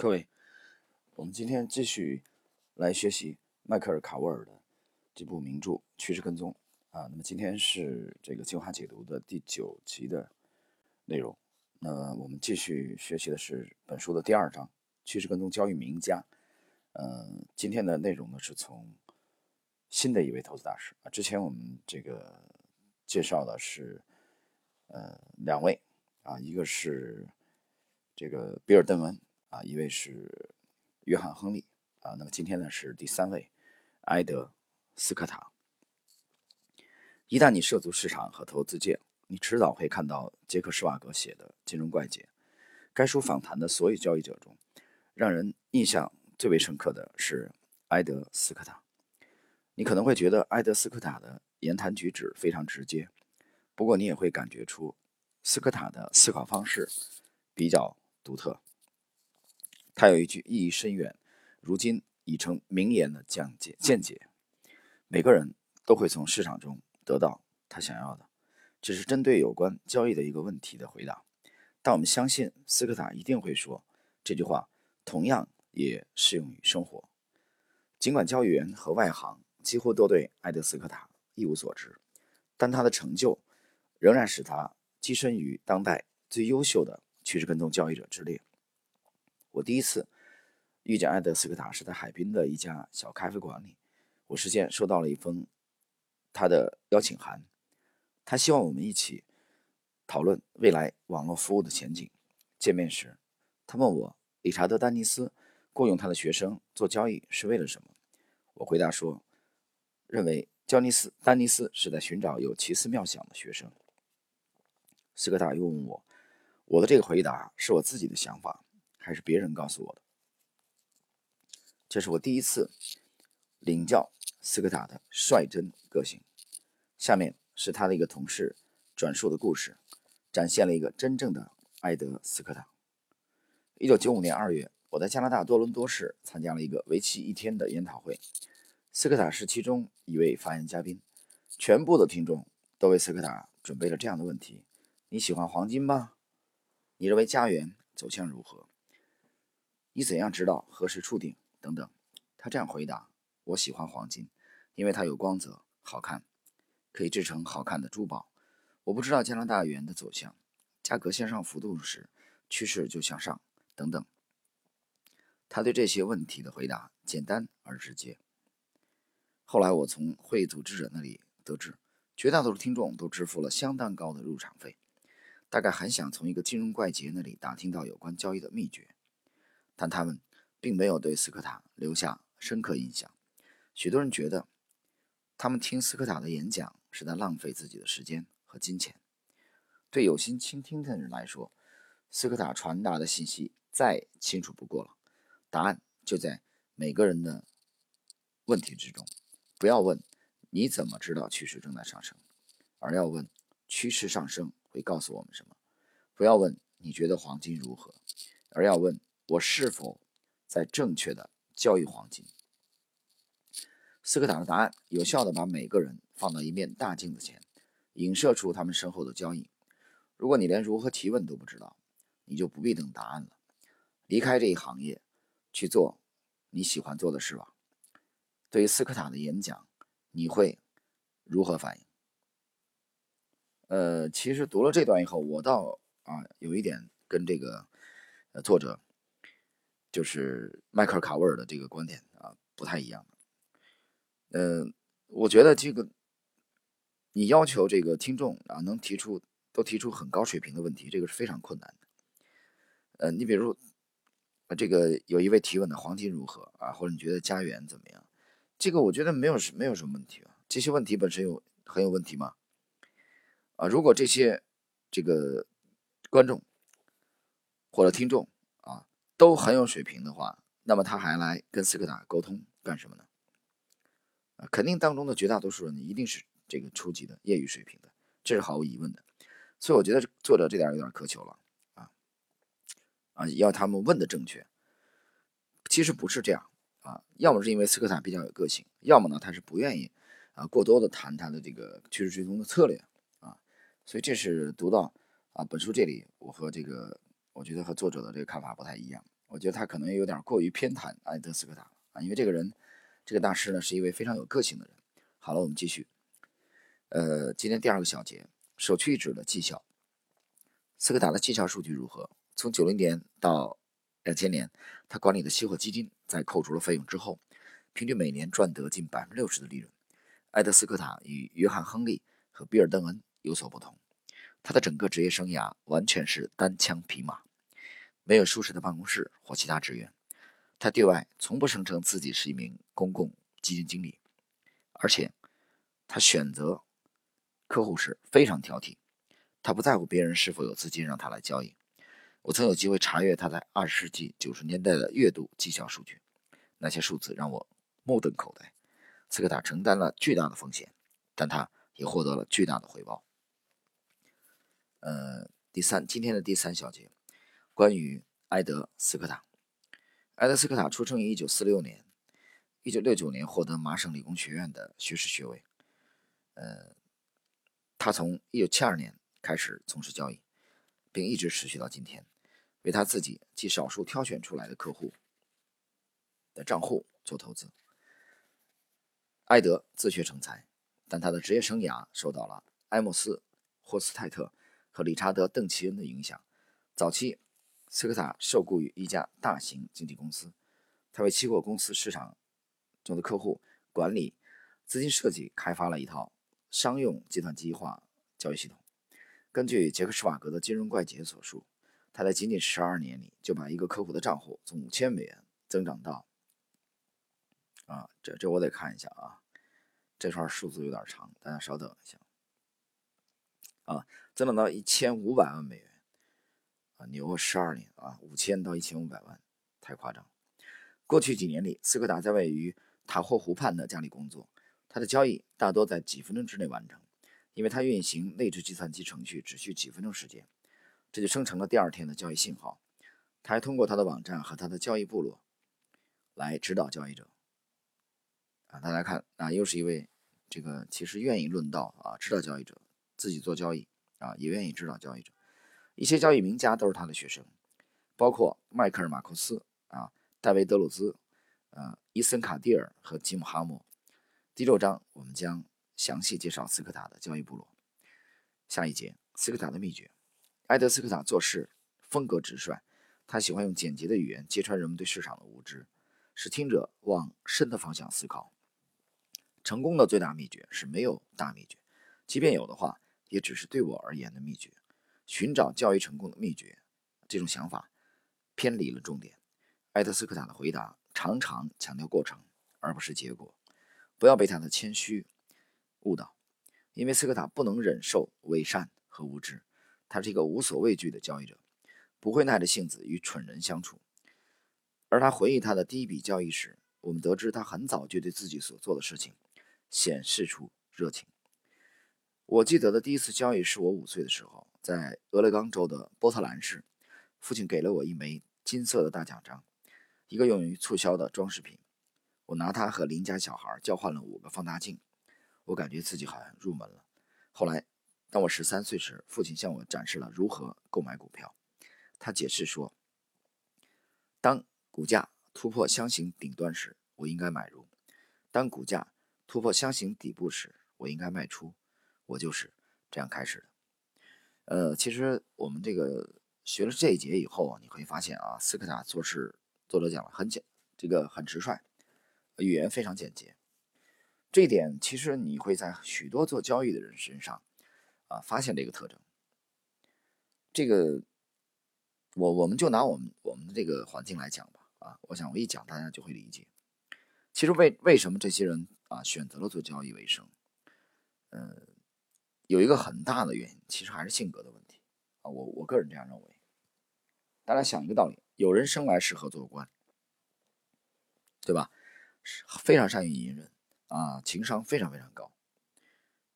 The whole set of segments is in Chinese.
各位，我们今天继续来学习迈克尔·卡沃尔的这部名著《趋势跟踪》啊。那么今天是这个精华解读的第九集的内容。那我们继续学习的是本书的第二章《趋势跟踪交易名家》。嗯，今天的内容呢是从新的一位投资大师啊。之前我们这个介绍的是呃两位啊，一个是这个比尔·邓文。啊，一位是约翰·亨利啊，那么今天呢是第三位埃德·斯科塔。一旦你涉足市场和投资界，你迟早会看到杰克·施瓦格写的《金融怪杰》。该书访谈的所有交易者中，让人印象最为深刻的是埃德·斯科塔。你可能会觉得埃德·斯科塔的言谈举止非常直接，不过你也会感觉出斯科塔的思考方式比较独特。他有一句意义深远、如今已成名言的讲解见解：每个人都会从市场中得到他想要的，这是针对有关交易的一个问题的回答。但我们相信斯科塔一定会说这句话，同样也适用于生活。尽管交易员和外行几乎都对埃德斯科塔一无所知，但他的成就仍然使他跻身于当代最优秀的趋势跟踪交易者之列。我第一次遇见埃德斯科塔是在海滨的一家小咖啡馆里，我事先收到了一封他的邀请函，他希望我们一起讨论未来网络服务的前景。见面时，他问我理查德·丹尼斯雇佣他的学生做交易是为了什么。我回答说，认为焦尼斯丹尼斯是在寻找有奇思妙想的学生。斯科塔又问我，我的这个回答是我自己的想法。还是别人告诉我的。这是我第一次领教斯科塔的率真个性。下面是他的一个同事转述的故事，展现了一个真正的埃德·斯科塔。一九九五年二月，我在加拿大多伦多市参加了一个为期一天的研讨会，斯科塔是其中一位发言嘉宾。全部的听众都为斯科塔准备了这样的问题：你喜欢黄金吗？你认为家园走向如何？你怎样知道何时触顶？等等，他这样回答：“我喜欢黄金，因为它有光泽、好看，可以制成好看的珠宝。我不知道加拿大元的走向，价格向上浮动时，趋势就向上，等等。”他对这些问题的回答简单而直接。后来我从会议组织者那里得知，绝大多数听众都支付了相当高的入场费，大概很想从一个金融怪杰那里打听到有关交易的秘诀。但他们并没有对斯科塔留下深刻印象。许多人觉得，他们听斯科塔的演讲是在浪费自己的时间和金钱。对有心倾听的人来说，斯科塔传达的信息再清楚不过了。答案就在每个人的问题之中。不要问你怎么知道趋势正在上升，而要问趋势上升会告诉我们什么。不要问你觉得黄金如何，而要问。我是否在正确的交易黄金？斯科塔的答案有效的把每个人放到一面大镜子前，影射出他们身后的交易。如果你连如何提问都不知道，你就不必等答案了，离开这一行业，去做你喜欢做的事吧。对于斯科塔的演讲，你会如何反应？呃，其实读了这段以后，我倒啊有一点跟这个呃作者。就是迈克尔·卡沃尔的这个观点啊，不太一样。嗯，我觉得这个你要求这个听众啊，能提出都提出很高水平的问题，这个是非常困难的。呃，你比如啊这个有一位提问的黄金如何啊，或者你觉得家园怎么样？这个我觉得没有什没有什么问题啊。这些问题本身有很有问题吗？啊，如果这些这个观众或者听众。都很有水平的话，那么他还来跟斯科塔沟通干什么呢？啊，肯定当中的绝大多数人一定是这个初级的业余水平的，这是毫无疑问的。所以我觉得作者这点有点苛求了啊啊，要他们问的正确，其实不是这样啊。要么是因为斯科塔比较有个性，要么呢他是不愿意啊过多的谈他的这个趋势追踪的策略啊。所以这是读到啊本书这里，我和这个我觉得和作者的这个看法不太一样。我觉得他可能有点过于偏袒埃德斯科塔啊，因为这个人，这个大师呢是一位非常有个性的人。好了，我们继续。呃，今天第二个小节，首屈一指的绩效。斯科塔的绩效数据如何？从九零年到两千年，他管理的期货基金在扣除了费用之后，平均每年赚得近百分之六十的利润。埃德斯科塔与约翰·亨利和比尔·邓恩有所不同，他的整个职业生涯完全是单枪匹马，没有舒适的办公室或其他职员。他对外从不声称自己是一名公共基金经理，而且他选择客户时非常挑剔，他不在乎别人是否有资金让他来交易。我曾有机会查阅他在二十世纪九十年代的月度绩效数据，那些数字让我目瞪口呆。斯科塔承担了巨大的风险，但他也获得了巨大的回报。呃，第三，今天的第三小节，关于埃德斯科塔。埃德斯科塔出生于1946年，1969年获得麻省理工学院的学士学位。呃，他从1972年开始从事交易，并一直持续到今天，为他自己及少数挑选出来的客户的账户做投资。埃德自学成才，但他的职业生涯受到了埃莫斯·霍斯泰特和理查德·邓奇恩的影响。早期，斯科塔受雇于一家大型经纪公司，他为期货公司市场中的客户管理资金设计，开发了一套商用计算机化交易系统。根据杰克·施瓦格的《金融怪杰》所述，他在仅仅十二年里就把一个客户的账户从五千美元增长到……啊，这这我得看一下啊。这串数字有点长，大家稍等一下。啊，增长到一千五百万美元，啊，牛十二年啊，五千到一千五百万，太夸张。过去几年里，斯科达在位于塔霍湖畔的家里工作，他的交易大多在几分钟之内完成，因为他运行内置计算机程序只需几分钟时间，这就生成了第二天的交易信号。他还通过他的网站和他的交易部落来指导交易者。啊，大家看，啊，又是一位这个其实愿意论道啊，指导交易者，自己做交易啊，也愿意指导交易者。一些交易名家都是他的学生，包括迈克尔·马库斯啊、戴维·德鲁兹、呃、伊森·卡蒂尔和吉姆·哈默。第六章我们将详细介绍斯科塔的交易部落。下一节，斯科塔的秘诀。埃德斯科塔做事风格直率，他喜欢用简洁的语言揭穿人们对市场的无知，使听者往深的方向思考。成功的最大秘诀是没有大秘诀，即便有的话，也只是对我而言的秘诀。寻找交易成功的秘诀，这种想法偏离了重点。埃德斯科塔的回答常常强调过程，而不是结果。不要被他的谦虚误导，因为斯科塔不能忍受伪善和无知。他是一个无所畏惧的交易者，不会耐着性子与蠢人相处。而他回忆他的第一笔交易时，我们得知他很早就对自己所做的事情。显示出热情。我记得的第一次交易是我五岁的时候，在俄勒冈州的波特兰市，父亲给了我一枚金色的大奖章，一个用于促销的装饰品。我拿它和邻家小孩交换了五个放大镜，我感觉自己好像入门了。后来，当我十三岁时，父亲向我展示了如何购买股票。他解释说，当股价突破箱型顶端时，我应该买入；当股价突破箱型底部时，我应该卖出。我就是这样开始的。呃，其实我们这个学了这一节以后，你会发现啊，斯科塔做事，作者讲了很简，这个很直率，语言非常简洁。这一点其实你会在许多做交易的人身上啊发现这个特征。这个我我们就拿我们我们的这个环境来讲吧。啊，我想我一讲大家就会理解。其实为为什么这些人？啊，选择了做交易为生，呃，有一个很大的原因，其实还是性格的问题啊。我我个人这样认为。大家想一个道理：有人生来适合做官，对吧？非常善于隐忍啊，情商非常非常高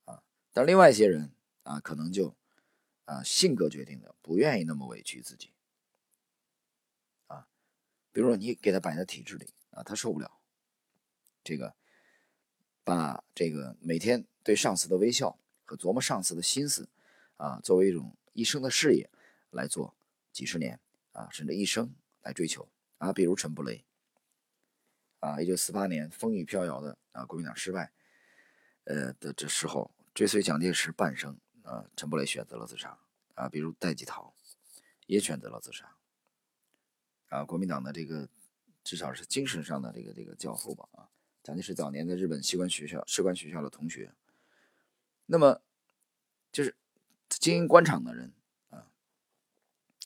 啊。但另外一些人啊，可能就啊性格决定的，不愿意那么委屈自己啊。比如说你给他摆在体制里啊，他受不了这个。把这个每天对上司的微笑和琢磨上司的心思，啊，作为一种一生的事业来做几十年啊，甚至一生来追求，啊，比如陈布雷，啊，一九四八年风雨飘摇的啊，国民党失败，呃的这时候，追随蒋介石半生，啊，陈布雷选择了自杀，啊，比如戴季陶也选择了自杀，啊，国民党的这个至少是精神上的这个这个教父吧，啊，蒋介石早年在日本士官学校士官学校的同学，那么就是经营官场的人啊。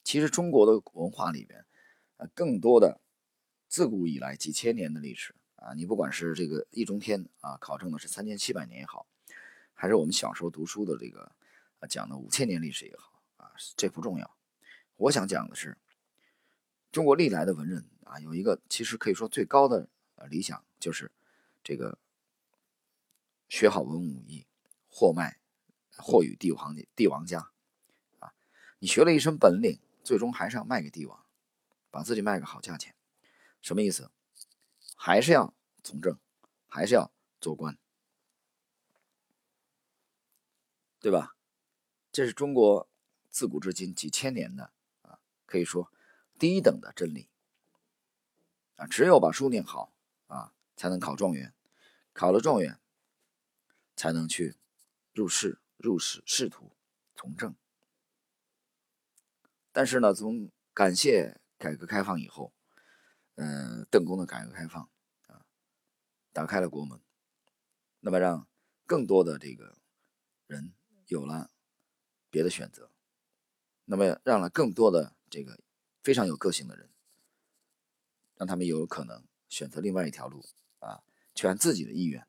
其实中国的文化里边，啊，更多的自古以来几千年的历史啊，你不管是这个易中天啊考证的是三千七百年也好，还是我们小时候读书的这个啊讲的五千年历史也好啊，这不重要。我想讲的是，中国历来的文人啊，有一个其实可以说最高的呃理想，就是这个学好文武艺，货卖货与帝王帝王家啊，你学了一身本领。最终还是要卖给帝王，把自己卖个好价钱，什么意思？还是要从政，还是要做官，对吧？这是中国自古至今几千年的啊，可以说第一等的真理啊。只有把书念好啊，才能考状元，考了状元，才能去入仕、入仕仕途、从政。但是呢，从感谢改革开放以后，嗯，邓公的改革开放啊，打开了国门，那么让更多的这个人有了别的选择，那么让了更多的这个非常有个性的人，让他们有可能选择另外一条路啊，去按自己的意愿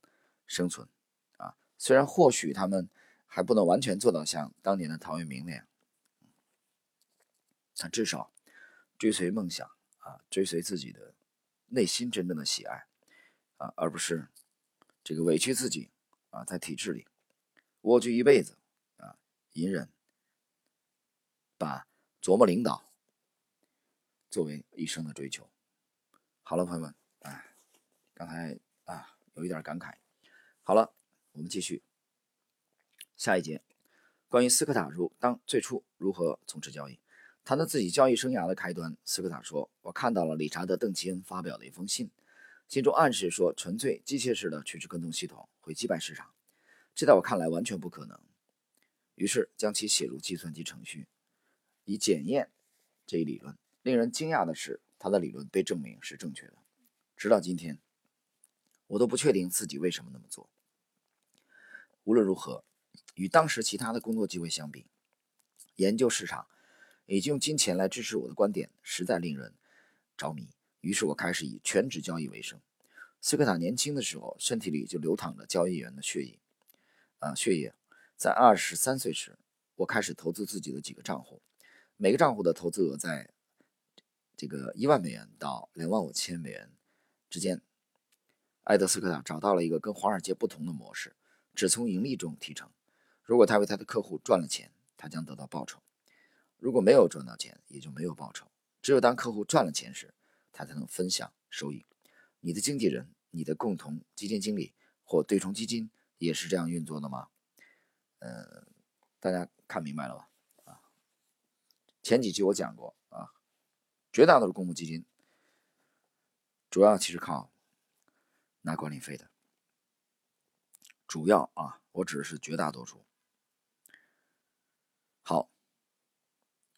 生存。虽然或许他们还不能完全做到像当年的陶渊明那样。他至少追随梦想啊，追随自己的内心真正的喜爱啊，而不是这个委屈自己啊，在体制里蜗居一辈子啊，隐忍，把琢磨领导作为一生的追求。好了，朋友们，哎，刚才啊有一点感慨。好了，我们继续下一节，关于斯科塔如当最初如何从事交易。谈到自己交易生涯的开端，斯科塔说：“我看到了理查德·邓奇恩发表的一封信，信中暗示说，纯粹机械式的趋势跟踪系统会击败市场，这在我看来完全不可能。于是将其写入计算机程序，以检验这一理论。令人惊讶的是，他的理论被证明是正确的。直到今天，我都不确定自己为什么那么做。无论如何，与当时其他的工作机会相比，研究市场。”以及用金钱来支持我的观点，实在令人着迷。于是我开始以全职交易为生。斯科塔年轻的时候，身体里就流淌着交易员的血液，啊，血液。在二十三岁时，我开始投资自己的几个账户，每个账户的投资额在这个一万美元到两万五千美元之间。埃德斯科塔找到了一个跟华尔街不同的模式，只从盈利中提成。如果他为他的客户赚了钱，他将得到报酬。如果没有赚到钱，也就没有报酬。只有当客户赚了钱时，他才能分享收益。你的经纪人、你的共同基金经理或对冲基金也是这样运作的吗？呃，大家看明白了吧？啊，前几期我讲过啊，绝大多数公募基金主要其实靠拿管理费的。主要啊，我指的是绝大多数。好。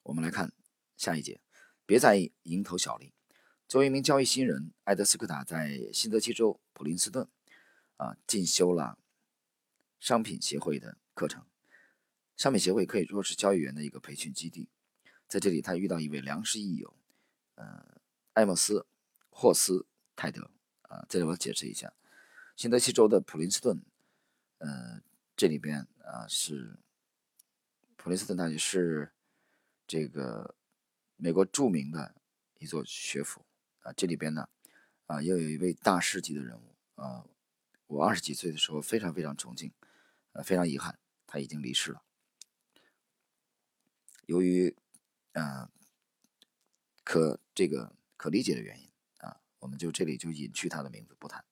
我们来看下一节，别在意蝇头小利。作为一名交易新人，埃德斯科塔在新泽西州普林斯顿啊进修了商品协会的课程。商品协会可以说是交易员的一个培训基地。在这里，他遇到一位良师益友，呃，艾莫斯·霍斯泰德啊。这里我解释一下，新泽西州的普林斯顿，呃，这里边啊是普林斯顿大学是。这个美国著名的一座学府啊，这里边呢啊，又有一位大师级的人物啊，我二十几岁的时候非常非常崇敬，呃，非常遗憾他已经离世了。由于啊可这个可理解的原因啊，我们就这里就隐去他的名字不谈。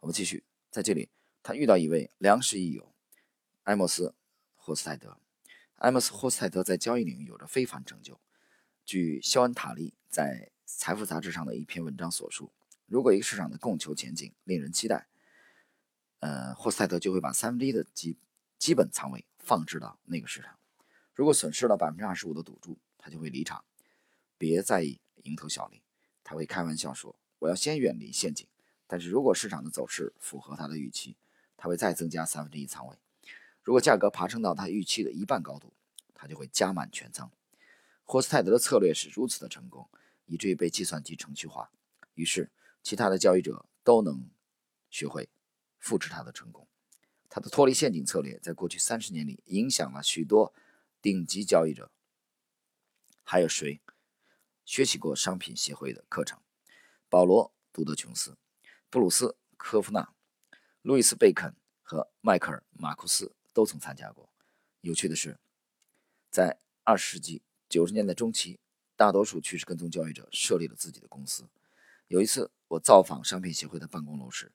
我们继续在这里，他遇到一位良师益友埃莫斯·霍斯泰德。埃莫斯·霍斯泰德在交易领域有着非凡成就。据肖恩·塔利在财富杂志上的一篇文章所述，如果一个市场的供求前景令人期待，呃，霍斯泰德就会把三分之一的基基本仓位放置到那个市场。如果损失了百分之二十五的赌注，他就会离场。别在意蝇头小利，他会开玩笑说：“我要先远离陷阱。”但是如果市场的走势符合他的预期，他会再增加三分之一仓位。如果价格爬升到他预期的一半高度，他就会加满全仓。霍斯泰德的策略是如此的成功，以至于被计算机程序化。于是，其他的交易者都能学会复制他的成功。他的脱离陷阱策略在过去三十年里影响了许多顶级交易者。还有谁学习过商品协会的课程？保罗·杜德琼斯、布鲁斯·科夫纳、路易斯·贝肯和迈克尔·马库斯都曾参加过。有趣的是，在二十世纪。九十年代中期，大多数趋势跟踪交易者设立了自己的公司。有一次，我造访商品协会的办公楼时，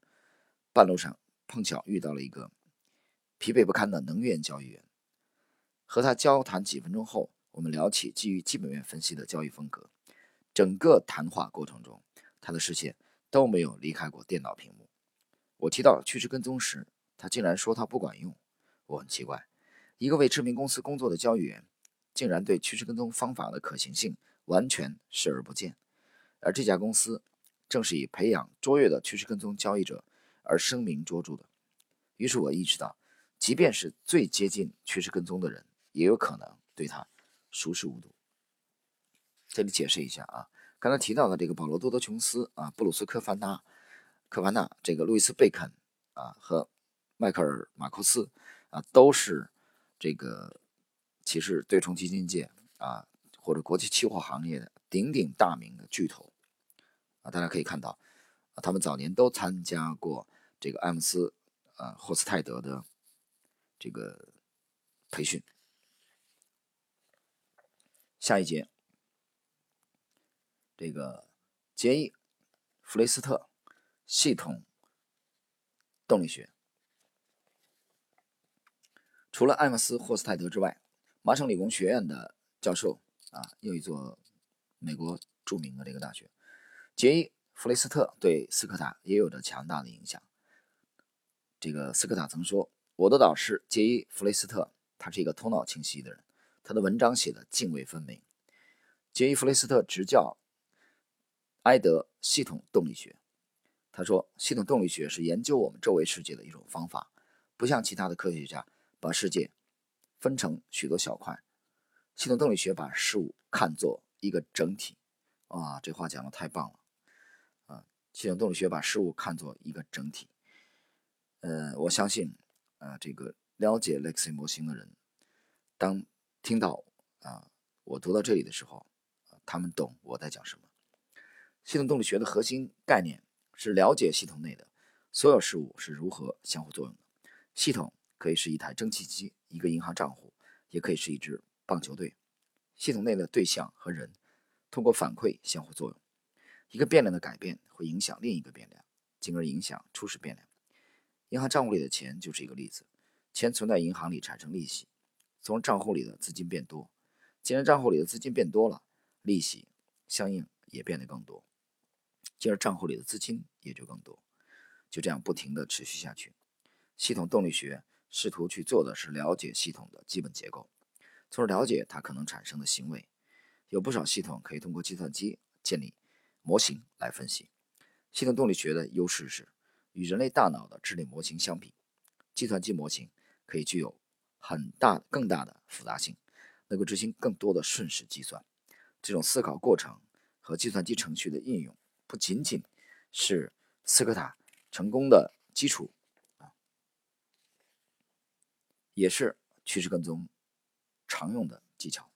半路上碰巧遇到了一个疲惫不堪的能源交易员。和他交谈几分钟后，我们聊起基于基本面分析的交易风格。整个谈话过程中，他的视线都没有离开过电脑屏幕。我提到趋势跟踪时，他竟然说他不管用。我很奇怪，一个为知名公司工作的交易员。竟然对趋势跟踪方法的可行性完全视而不见，而这家公司正是以培养卓越的趋势跟踪交易者而声名卓著的。于是我意识到，即便是最接近趋势跟踪的人，也有可能对他熟视无睹。这里解释一下啊，刚才提到的这个保罗·多德琼斯啊、布鲁斯·科凡纳、科凡纳、这个路易斯·贝肯啊和迈克尔·马库斯啊，都是这个。其实，对冲基金界啊，或者国际期货行业的鼎鼎大名的巨头啊，大家可以看到啊，他们早年都参加过这个艾姆斯啊霍斯泰德的这个培训。下一节，这个杰伊·弗雷斯特系统动力学，除了艾默斯霍斯泰德之外。麻省理工学院的教授啊，又一座美国著名的这个大学，杰伊·弗雷斯特对斯科塔也有着强大的影响。这个斯科塔曾说：“我的导师杰伊·弗雷斯特，他是一个头脑清晰的人，他的文章写的泾渭分明。”杰伊·弗雷斯特执教埃德系统动力学，他说：“系统动力学是研究我们周围世界的一种方法，不像其他的科学家把世界。”分成许多小块，系统动力学把事物看作一个整体。啊，这话讲的太棒了！啊，系统动力学把事物看作一个整体。呃，我相信，啊，这个了解 Lexi 模型的人，当听到啊我读到这里的时候，啊他们懂我在讲什么。系统动力学的核心概念是了解系统内的所有事物是如何相互作用的。系统可以是一台蒸汽机。一个银行账户也可以是一支棒球队，系统内的对象和人通过反馈相互作用，一个变量的改变会影响另一个变量，进而影响初始变量。银行账户里的钱就是一个例子，钱存在银行里产生利息，从账户里的资金变多，既然账户里的资金变多了，利息相应也变得更多，进而账户里的资金也就更多，就这样不停地持续下去。系统动力学。试图去做的是了解系统的基本结构，从而了解它可能产生的行为。有不少系统可以通过计算机建立模型来分析。系统动力学的优势是，与人类大脑的智力模型相比，计算机模型可以具有很大、更大的复杂性，能够执行更多的瞬时计算。这种思考过程和计算机程序的应用，不仅仅是斯科塔成功的基础。也是趋势跟踪常用的技巧。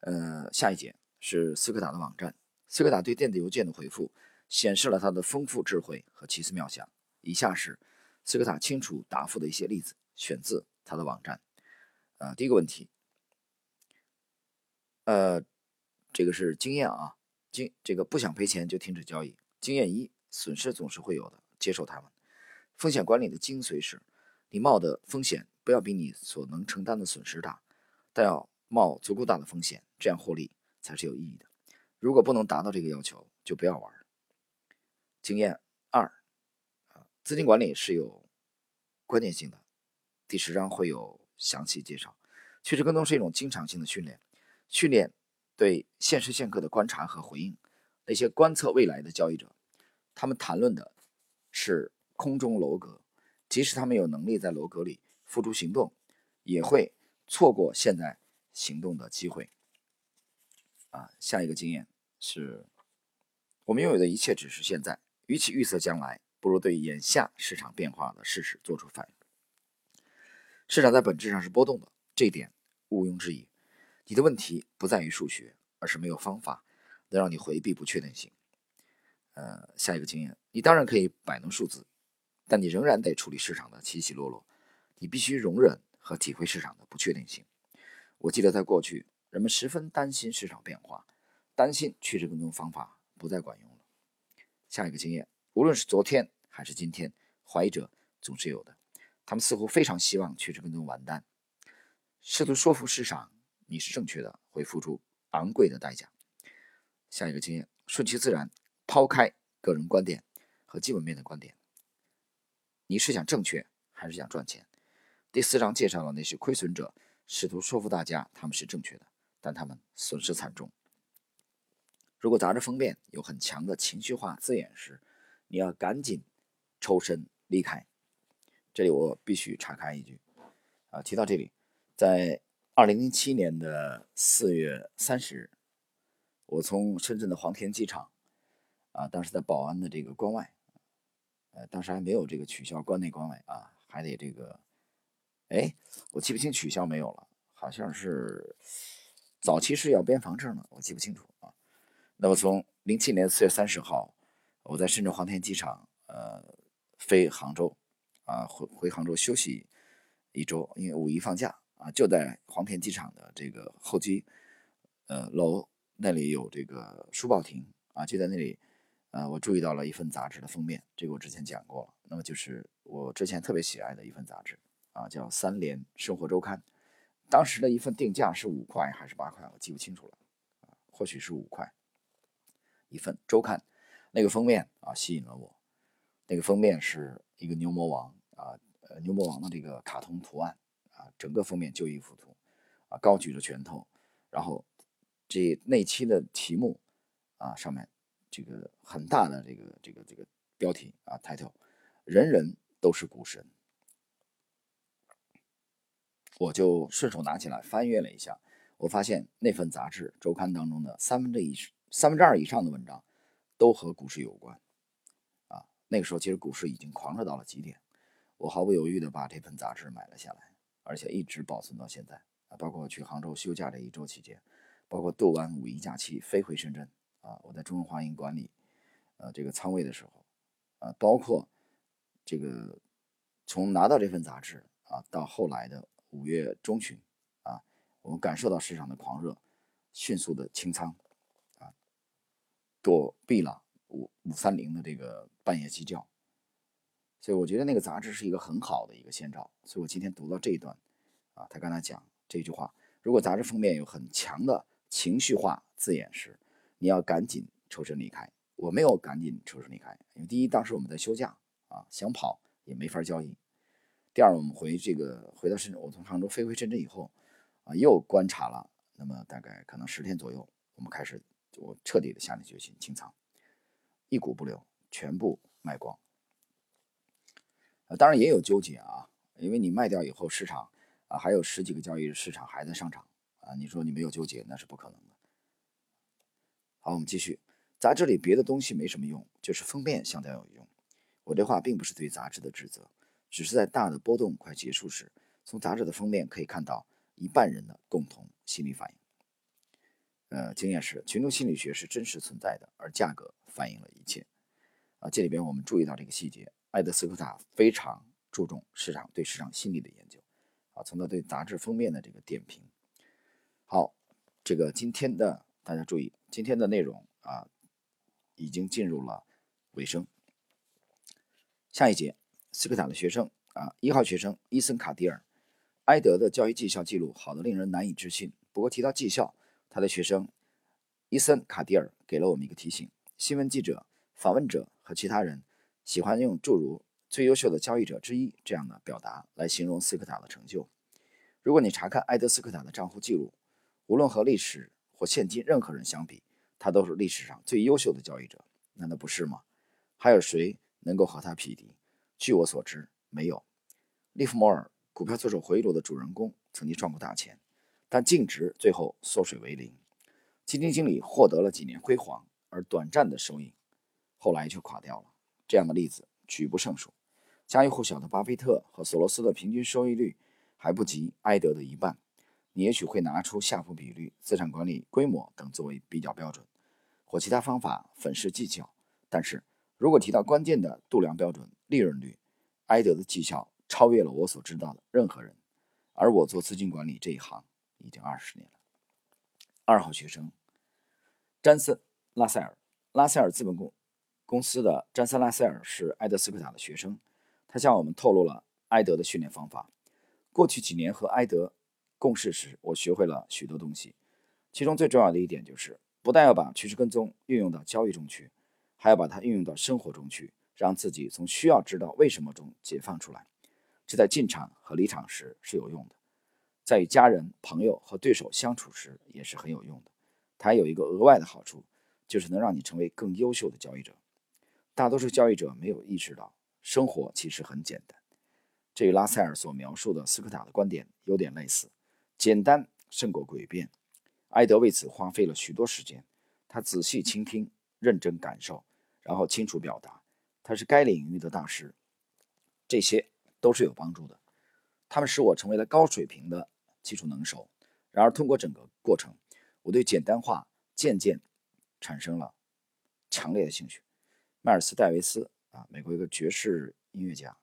呃，下一节是斯科塔的网站。斯科塔对电子邮件的回复显示了他的丰富智慧和奇思妙想。以下是斯科塔清楚答复的一些例子，选自他的网站。呃，第一个问题，呃，这个是经验啊，经这个不想赔钱就停止交易。经验一，损失总是会有的，接受他们。风险管理的精髓是。你冒的风险不要比你所能承担的损失大，但要冒足够大的风险，这样获利才是有意义的。如果不能达到这个要求，就不要玩。经验二啊，资金管理是有关键性的。第十章会有详细介绍。趋势跟踪是一种经常性的训练，训练对现时现刻的观察和回应。那些观测未来的交易者，他们谈论的是空中楼阁，即使他们有能力在楼阁里付诸行动，也会错过现在行动的机会。啊，下一个经验是，我们拥有的一切只是现在。与其预测将来，不如对眼下市场变化的事实做出反应。市场在本质上是波动的，这一点毋庸置疑。你的问题不在于数学，而是没有方法能让你回避不确定性。呃，下一个经验，你当然可以摆弄数字，但你仍然得处理市场的起起落落。你必须容忍和体会市场的不确定性。我记得在过去，人们十分担心市场变化，担心趋势跟踪方法不再管用了。下一个经验，无论是昨天还是今天，怀疑者总是有的。他们似乎非常希望趋势跟踪完蛋，试图说服市场你是正确的，会付出昂贵的代价。下一个经验，顺其自然，抛开个人观点和基本面的观点。你是想正确还是想赚钱？第四章介绍了那些亏损者试图说服大家他们是正确的，但他们损失惨重。如果杂志封面有很强的情绪化字眼时，你要赶紧抽身离开。这里我必须岔开一句，啊，提到这里，在二零零七年的四月三十日，我从深圳的黄田机场，啊，当时在宝安的这个关外，呃，当时还没有这个取消关内关外啊，还得这个，哎，我记不清取消没有了，好像是早期是要边防证的，我记不清楚啊。那么从零七年四月三十号，我在深圳黄田机场，呃，飞杭州，啊，回回杭州休息一周，因为五一放假啊，就在黄田机场的这个候机，呃，楼那里有这个书报亭啊，就在那里，呃，我注意到了一份杂志的封面，这个我之前讲过了，那么就是我之前特别喜爱的一份杂志啊，叫《三联生活周刊》，当时的一份定价是五块还是八块，我记不清楚了，或许是五块。一份周刊，那个封面啊吸引了我。那个封面是一个牛魔王啊，呃，牛魔王的这个卡通图案，整个封面就一幅图啊，高举着拳头，然后这那期的题目啊上面这个很大的这个这个这个标题啊，title，人人都是股神。我就顺手拿起来翻阅了一下，我发现那份杂志周刊当中的三分之一。三分之二以上的文章都和股市有关，啊，那个时候其实股市已经狂热到了极点，我毫不犹豫的把这份杂志买了下来，而且一直保存到现在啊。包括去杭州休假这一周期间，包括度完五一假期飞回深圳啊，我在中文华银管理呃这个仓位的时候，啊，包括这个从拿到这份杂志啊到后来的五月中旬啊，我们感受到市场的狂热，迅速的清仓啊。躲避了五五三零的这个半夜鸡叫，所以我觉得那个杂志是一个很好的一个先兆。所以我今天读到这一段，啊，他刚才讲这句话：如果杂志封面有很强的情绪化字眼时，你要赶紧抽身离开。我没有赶紧抽身离开，因为第一，当时我们在休假啊，想跑也没法交易；第二，我们回这个回到深圳，我从杭州飞回深圳以后，啊，又观察了那么大概可能十天左右，我们开始。我彻底的下定决心清仓，一股不留，全部卖光。当然也有纠结啊，因为你卖掉以后，市场啊还有十几个交易日，市场还在上涨啊。你说你没有纠结，那是不可能的。好，我们继续。杂志里别的东西没什么用，就是封面相当有用。我这话并不是对杂志的指责，只是在大的波动快结束时，从杂志的封面可以看到一半人的共同心理反应。呃，经验是群众心理学是真实存在的，而价格反映了一切。啊，这里边我们注意到这个细节，爱德斯科塔非常注重市场对市场心理的研究。啊，从他对杂志封面的这个点评。好，这个今天的大家注意，今天的内容啊，已经进入了尾声。下一节，斯科塔的学生啊，一号学生伊森卡迪尔，埃德的教育绩效记录好的令人难以置信。不过提到绩效。他的学生伊森·卡迪尔给了我们一个提醒：新闻记者、访问者和其他人喜欢用诸如“最优秀的交易者之一”这样的表达来形容斯科塔的成就。如果你查看埃德斯科塔的账户记录，无论和历史或现今任何人相比，他都是历史上最优秀的交易者，难道不是吗？还有谁能够和他匹敌？据我所知，没有。利弗莫尔股票左手回忆录的主人公曾经赚过大钱，但净值最后缩水为零。基金经理获得了几年辉煌而短暂的收益，后来却垮掉了。这样的例子举不胜数。家喻户晓的巴菲特和索罗斯的平均收益率还不及埃德的一半。你也许会拿出夏普比率、资产管理规模等作为比较标准，或其他方法粉饰技巧。但是如果提到关键的度量标准——利润率，埃德的绩效超越了我所知道的任何人。而我做资金管理这一行已经二十年了。二号学生詹森·拉塞尔，拉塞尔资本公公司的詹森·拉塞尔是埃德斯科塔的学生，他向我们透露了埃德的训练方法。过去几年和埃德。共事时，我学会了许多东西，其中最重要的一点就是，不但要把趋势跟踪运用到交易中去，还要把它运用到生活中去，让自己从需要知道为什么中解放出来。这在进场和离场时是有用的，在与家人、朋友和对手相处时也是很有用的。它有一个额外的好处，就是能让你成为更优秀的交易者。大多数交易者没有意识到，生活其实很简单。这与拉塞尔所描述的斯科塔的观点有点类似。简单胜过诡辩，埃德为此花费了许多时间。他仔细倾听，认真感受，然后清楚表达。他是该领域的大师，这些都是有帮助的。他们使我成为了高水平的技术能手。然而，通过整个过程，我对简单化渐渐产生了强烈的兴趣。迈尔斯·戴维斯啊，美国一个爵士音乐家，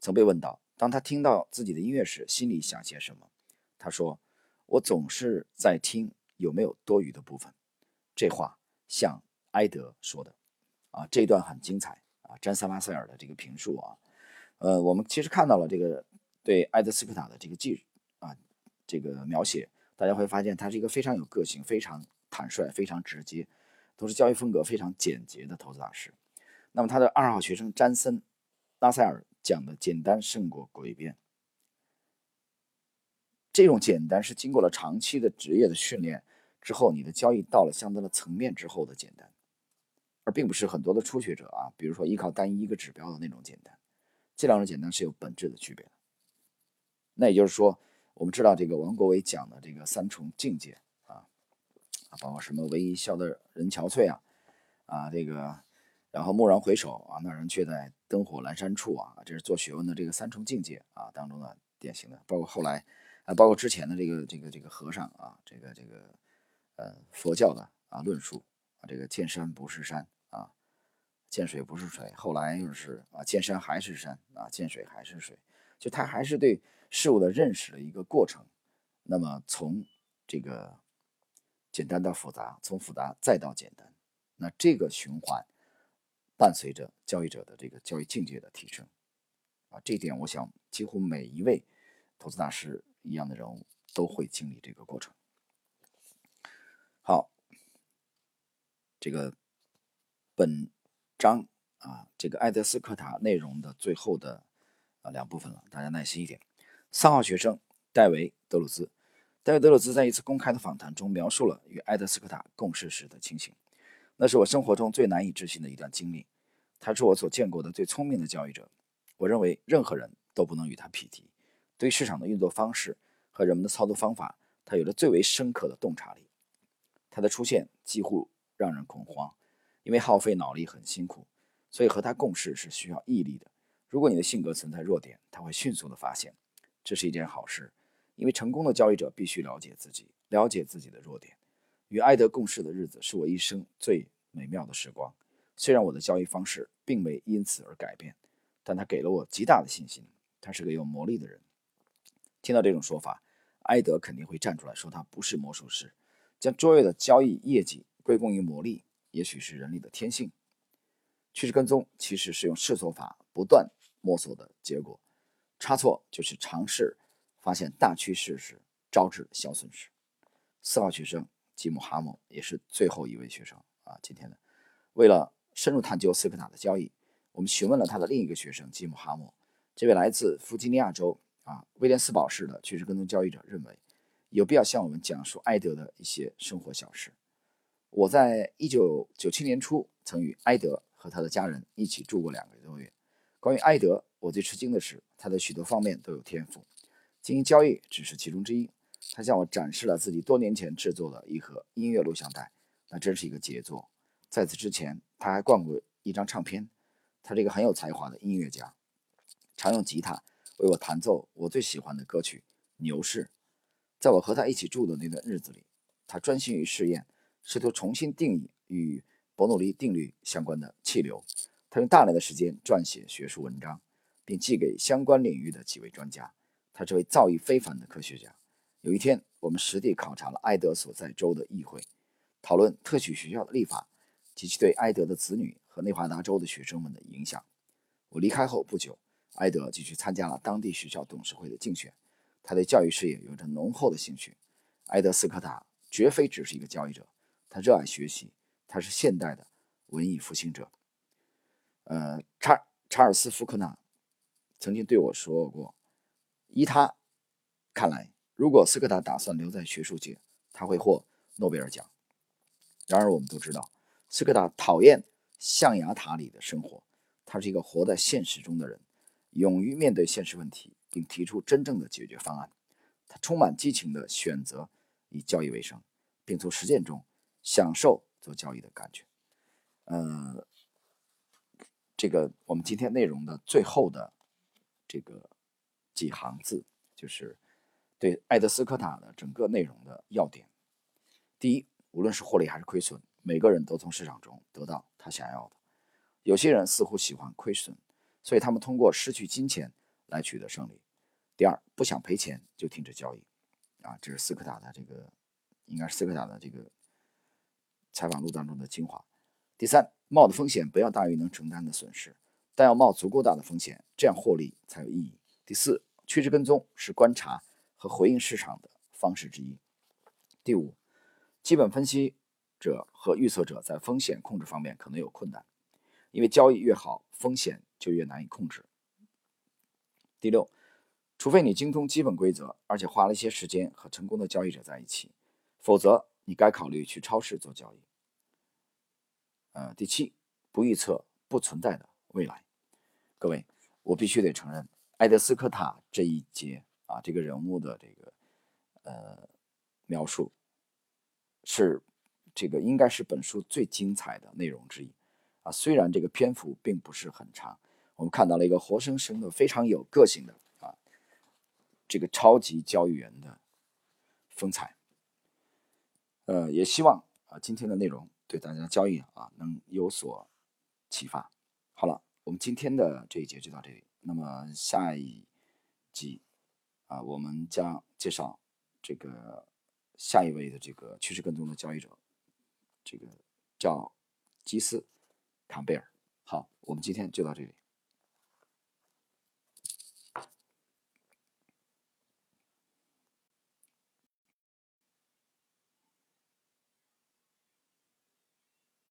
曾被问到，当他听到自己的音乐时，心里想些什么？他说：“我总是在听有没有多余的部分。”这话像埃德说的啊，这一段很精彩啊。詹萨拉塞尔的这个评述啊，呃，我们其实看到了这个对埃德斯科塔的这个记啊这个描写，大家会发现他是一个非常有个性、非常坦率、非常直接，同时交易风格非常简洁的投资大师。那么他的二号学生詹森拉塞尔讲的简单胜过诡辩。这种简单是经过了长期的职业的训练之后，你的交易到了相当的层面之后的简单，而并不是很多的初学者啊，比如说依靠单一一个指标的那种简单。这两种简单是有本质的区别的。那也就是说，我们知道这个王国维讲的这个三重境界啊，包括什么唯一笑的人憔悴啊，啊，这个，然后蓦然回首啊，那人却在灯火阑珊处啊，这是做学问的这个三重境界啊当中的典型的，包括后来。啊，包括之前的这个这个这个和尚啊，这个这个呃佛教的啊论述啊，这个见山不是山啊，见水不是水，后来又是啊见山还是山啊，见水还是水，就他还是对事物的认识的一个过程。那么从这个简单到复杂，从复杂再到简单，那这个循环伴随着交易者的这个交易境界的提升啊，这一点我想几乎每一位投资大师。一样的人物都会经历这个过程。好，这个本章啊，这个艾德斯科塔内容的最后的啊两部分了，大家耐心一点。三号学生戴维德鲁兹，戴维德鲁兹在一次公开的访谈中描述了与艾德斯科塔共事时的情形，那是我生活中最难以置信的一段经历。他是我所见过的最聪明的交易者，我认为任何人都不能与他匹敌。对市场的运作方式和人们的操作方法，他有着最为深刻的洞察力。他的出现几乎让人恐慌，因为耗费脑力很辛苦，所以和他共事是需要毅力的。如果你的性格存在弱点，他会迅速的发现，这是一件好事，因为成功的交易者必须了解自己，了解自己的弱点。与埃德共事的日子是我一生最美妙的时光。虽然我的交易方式并未因此而改变，但他给了我极大的信心。他是个有魔力的人。听到这种说法，埃德肯定会站出来说他不是魔术师，将卓越的交易业绩归功于魔力，也许是人类的天性。趋势跟踪其实是用试错法不断摸索的结果，差错就是尝试发现大趋势时招致小损失。四号学生吉姆哈姆也是最后一位学生啊。今天的，为了深入探究斯科塔的交易，我们询问了他的另一个学生吉姆哈姆。这位来自弗吉尼亚州啊威廉斯堡市的趋势跟踪交易者认为，有必要向我们讲述埃德的一些生活小事。我在一九九七年初曾与埃德和他的家人一起住过两个多月。关于埃德，我最吃惊的是他在许多方面都有天赋，经营交易只是其中之一。他向我展示了自己多年前制作的一盒音乐录像带，那真是一个杰作。在此之前，他还灌过一张唱片。他是一个很有才华的音乐家，常用吉他为我弹奏我最喜欢的歌曲《牛市》。在我和他一起住的那段日子里，他专心于试验，试图重新定义与伯努利定律相关的气流。他用大量的时间撰写学术文章，并寄给相关领域的几位专家。他这位造诣非凡的科学家。有一天，我们实地考察了埃德所在州的议会，讨论特许学校的立法及其对埃德的子女和内华达州的学生们的影响。我离开后不久，埃德就去参加了当地学校董事会的竞选。他对教育事业有着浓厚的兴趣。埃德斯科塔绝非只是一个交易者，他热爱学习，他是现代的文艺复兴者。呃，查查尔斯福克纳曾经对我说过，依他看来。如果斯科达打算留在学术界，他会获诺贝尔奖。然而，我们都知道，斯科达讨厌象牙塔里的生活。他是一个活在现实中的人，勇于面对现实问题，并提出真正的解决方案。他充满激情地选择以交易为生，并从实践中享受做交易的感觉。呃，这个我们今天内容的最后的这个几行字就是。对艾德斯科塔的整个内容的要点：第一，无论是获利还是亏损，每个人都从市场中得到他想要的。有些人似乎喜欢亏损，所以他们通过失去金钱来取得胜利。第二，不想赔钱就停止交易。啊，这是斯科塔的这个，应该是斯科塔的这个采访录当中的精华。第三，冒的风险不要大于能承担的损失，但要冒足够大的风险，这样获利才有意义。第四，趋势跟踪是观察。和回应市场的方式之一。第五，基本分析者和预测者在风险控制方面可能有困难，因为交易越好，风险就越难以控制。第六，除非你精通基本规则，而且花了一些时间和成功的交易者在一起，否则你该考虑去超市做交易。呃，第七，不预测不存在的未来。各位，我必须得承认，埃德斯科塔这一节。啊，这个人物的这个呃描述是这个应该是本书最精彩的内容之一啊。虽然这个篇幅并不是很长，我们看到了一个活生生的、非常有个性的啊这个超级交易员的风采。呃，也希望啊今天的内容对大家交易啊能有所启发。好了，我们今天的这一节就到这里。那么下一集。啊，我们将介绍这个下一位的这个趋势跟踪的交易者，这个叫基斯·坎贝尔。好，我们今天就到这里。